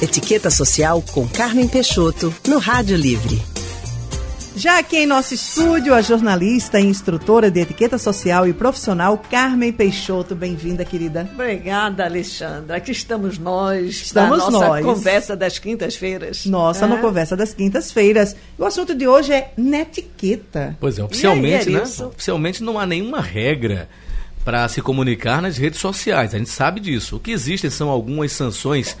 Etiqueta Social com Carmen Peixoto, no Rádio Livre. Já aqui em nosso estúdio, a jornalista e instrutora de etiqueta social e profissional, Carmen Peixoto. Bem-vinda, querida. Obrigada, Alexandra. Aqui estamos nós. Estamos na nossa nós. conversa das quintas-feiras. Nossa, é. na conversa das quintas-feiras. O assunto de hoje é netiqueta. Pois é, oficialmente, aí, né? Oficialmente não há nenhuma regra para se comunicar nas redes sociais. A gente sabe disso. O que existem são algumas sanções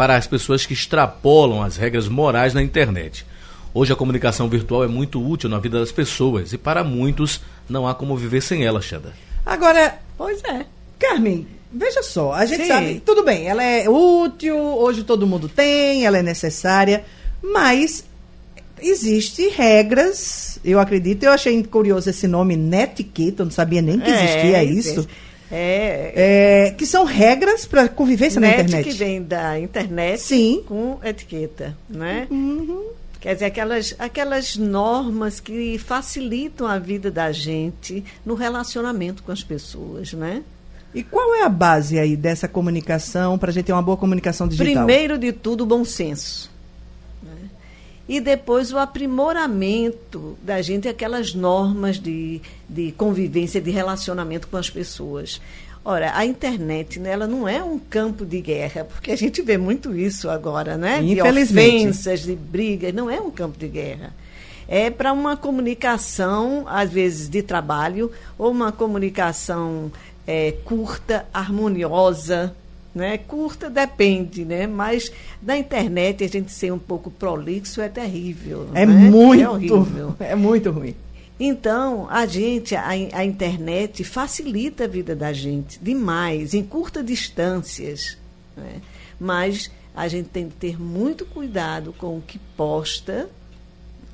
para as pessoas que extrapolam as regras morais na internet. Hoje a comunicação virtual é muito útil na vida das pessoas e para muitos não há como viver sem ela, Xanda. Agora, Pois é. Carmen, veja só, a gente Sim. sabe, tudo bem, ela é útil, hoje todo mundo tem, ela é necessária, mas existem regras, eu acredito, eu achei curioso esse nome, netiqueta, eu não sabia nem que existia É, isso, É. é, que são regras para convivência na net internet. que vem da internet Sim. com etiqueta, né? Uhum. Quer dizer, aquelas, aquelas normas que facilitam a vida da gente no relacionamento com as pessoas, né? E qual é a base aí dessa comunicação para a gente ter uma boa comunicação digital? Primeiro de tudo, o bom senso. E depois o aprimoramento da gente, aquelas normas de, de convivência, de relacionamento com as pessoas. Ora, a internet, né, ela não é um campo de guerra, porque a gente vê muito isso agora, né? Infelizmente. De ofensas, de brigas, não é um campo de guerra. É para uma comunicação, às vezes, de trabalho, ou uma comunicação é, curta, harmoniosa, né? Curta depende, né? Mas na internet a gente ser um pouco prolixo é terrível. É né? muito, É horrível. é muito ruim. Então, a gente, a, a internet facilita a vida da gente demais, em curtas distâncias. né? Mas a gente tem que ter muito cuidado com o que posta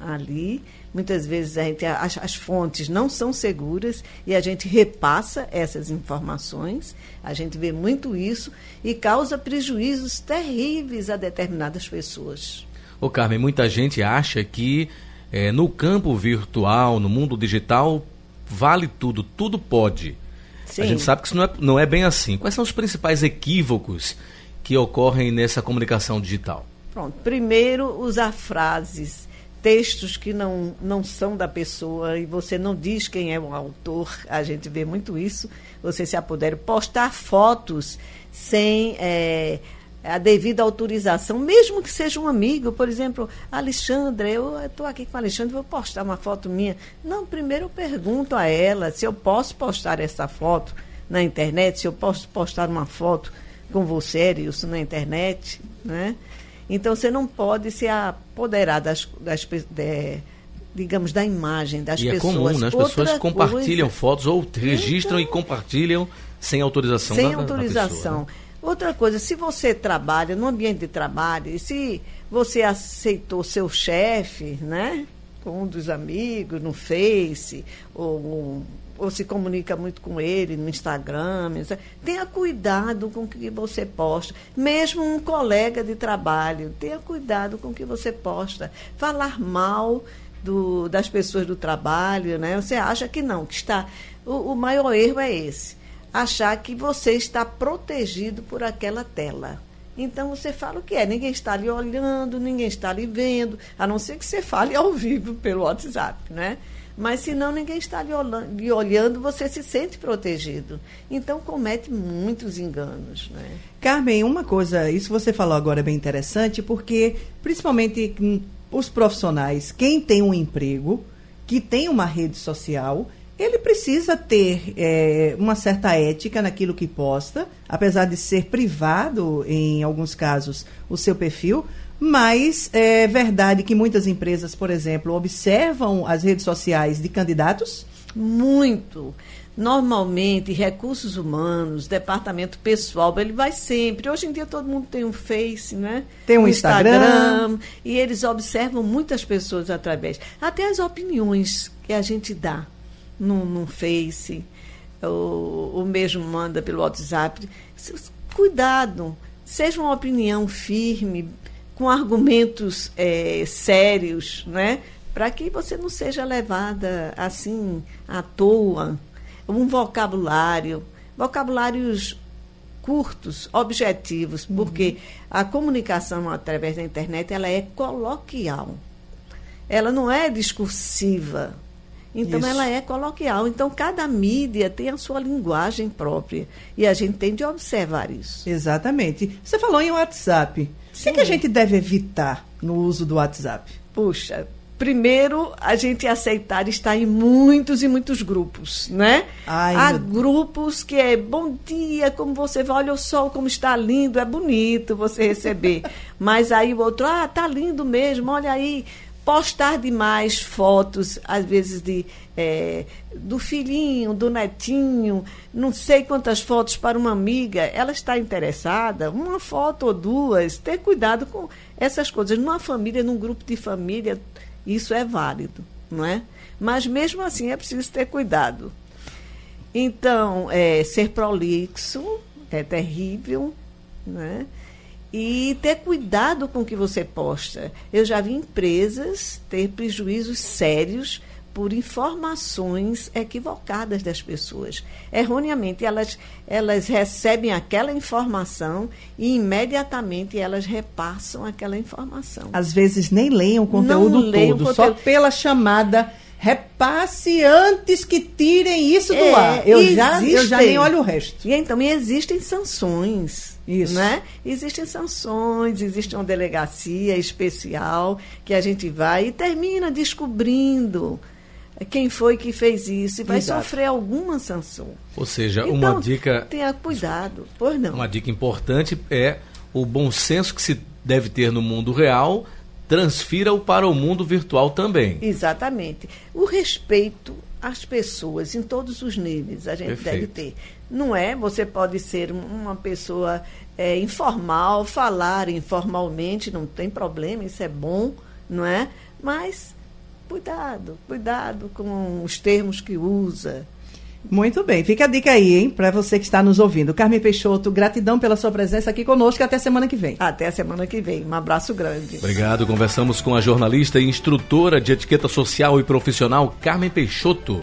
ali. Muitas vezes a gente, as, as fontes não são seguras e a gente repassa essas informações. A gente vê muito isso e causa prejuízos terríveis a determinadas pessoas. Ô Carmen, muita gente acha que eh, no campo virtual, no mundo digital, vale tudo, tudo pode. Sim. A gente sabe que isso não é, não é bem assim. Quais são os principais equívocos que ocorrem nessa comunicação digital? Pronto. Primeiro, usar frases, textos que não, não são da pessoa e você não diz quem é o autor. A gente vê muito isso. Você se apodera. Postar fotos sem eh, a devida autorização, mesmo que seja um amigo. Por exemplo, Alexandra, eu estou aqui com a Alexandra, vou postar uma foto minha. Não, primeiro eu pergunto a ela se eu posso postar essa foto na internet, se eu posso postar uma foto com você, isso na internet, né? Então você não pode se apoderar das, das de- digamos da imagem das e é pessoas. comum, né? As Outra pessoas compartilham coisa, fotos ou registram e compartilham sem autorização sem da, da- da autorização. pessoa, né? Outra coisa, se você trabalha no ambiente de trabalho, e se você aceitou seu chefe, né, com um dos amigos no Face, ou, ou se comunica muito com ele no Instagram, etc. tenha cuidado com o que você posta. Mesmo um colega de trabalho, tenha cuidado com o que você posta. Falar mal do- das pessoas do trabalho, né? Você acha que não, que está. O, o maior erro é esse achar que você está protegido por aquela tela. Então você fala o que é, ninguém está lhe olhando, ninguém está lhe vendo, a não ser que você fale ao vivo pelo WhatsApp, né? Mas se não, ninguém está lhe olhando, você se sente protegido. Então comete muitos enganos, né? Carmen, uma coisa, isso você falou agora é bem interessante, porque principalmente hum, os profissionais, quem tem um emprego, que tem uma rede social, ele precisa ter eh, uma certa ética naquilo que posta, apesar de ser privado, em alguns casos, o seu perfil. Mas é verdade que muitas empresas, por exemplo, observam as redes sociais de candidatos? Muito. Normalmente, recursos humanos, departamento pessoal, ele vai sempre. Hoje em dia todo mundo tem um Face, né? Tem um Instagram. E eles observam muitas pessoas através. Até as opiniões que a gente dá no, no Face, o, o mesmo manda pelo WhatsApp. Cuidado, seja uma opinião firme, com argumentos eh, sérios, né? Para que você não seja levada assim à toa. Um vocabulário, vocabulários curtos, objetivos, porque a comunicação através da internet ela é coloquial. Ela não é discursiva. Então Isso. ela é coloquial. Então cada mídia tem a sua linguagem própria e a gente tem de observar isso. Exatamente. Você falou em WhatsApp. O que, Sim. que a gente deve evitar no uso do WhatsApp? Puxa, primeiro a gente aceitar estar em muitos e muitos grupos, né? Ai, Há grupos que é bom dia, como você vai, olha o sol como está lindo, é bonito você receber. Mas aí o outro, ah, tá lindo mesmo, olha aí. Postar demais fotos, às vezes de eh, do filhinho, do netinho, não sei quantas fotos para uma amiga, ela está interessada, uma foto ou duas, ter cuidado com essas coisas. Numa família, num grupo de família, isso é válido, não é? Mas mesmo assim é preciso ter cuidado. Então, é, ser prolixo é terrível, né? E ter cuidado com o que você posta. Eu já vi empresas ter prejuízos sérios por informações equivocadas das pessoas. Erroneamente, elas, elas recebem aquela informação e imediatamente elas repassam aquela informação. Às vezes nem leem o conteúdo Não leem o todo, só conteúdo. pela chamada repasse antes que tirem isso do É, ar. Eu já, eu já nem olho o resto. E então e existem sanções. Isso. Né? Existem sanções, existe uma delegacia especial que a gente vai e termina descobrindo quem foi que fez isso e vai Exato. sofrer alguma sanção. Ou seja, Então, uma dica Tenha cuidado. Pois não. Uma dica importante é o bom senso que se deve ter no mundo real, transfira-o para o mundo virtual também. Exatamente. O respeito às pessoas em todos os níveis a gente Perfeito. deve ter. Não é? Você pode ser um- uma pessoa é, informal, falar informalmente, não tem problema, isso é bom, não é? Mas cuidado, cuidado com os termos que usa. Muito bem, fica a dica aí, hein, para você que está nos ouvindo. Carmen Peixoto, gratidão pela sua presença aqui conosco. Até semana que vem. Até a semana que vem. Um abraço grande. Obrigado. Conversamos com a jornalista e instrutora de etiqueta social e profissional Carmen Peixoto.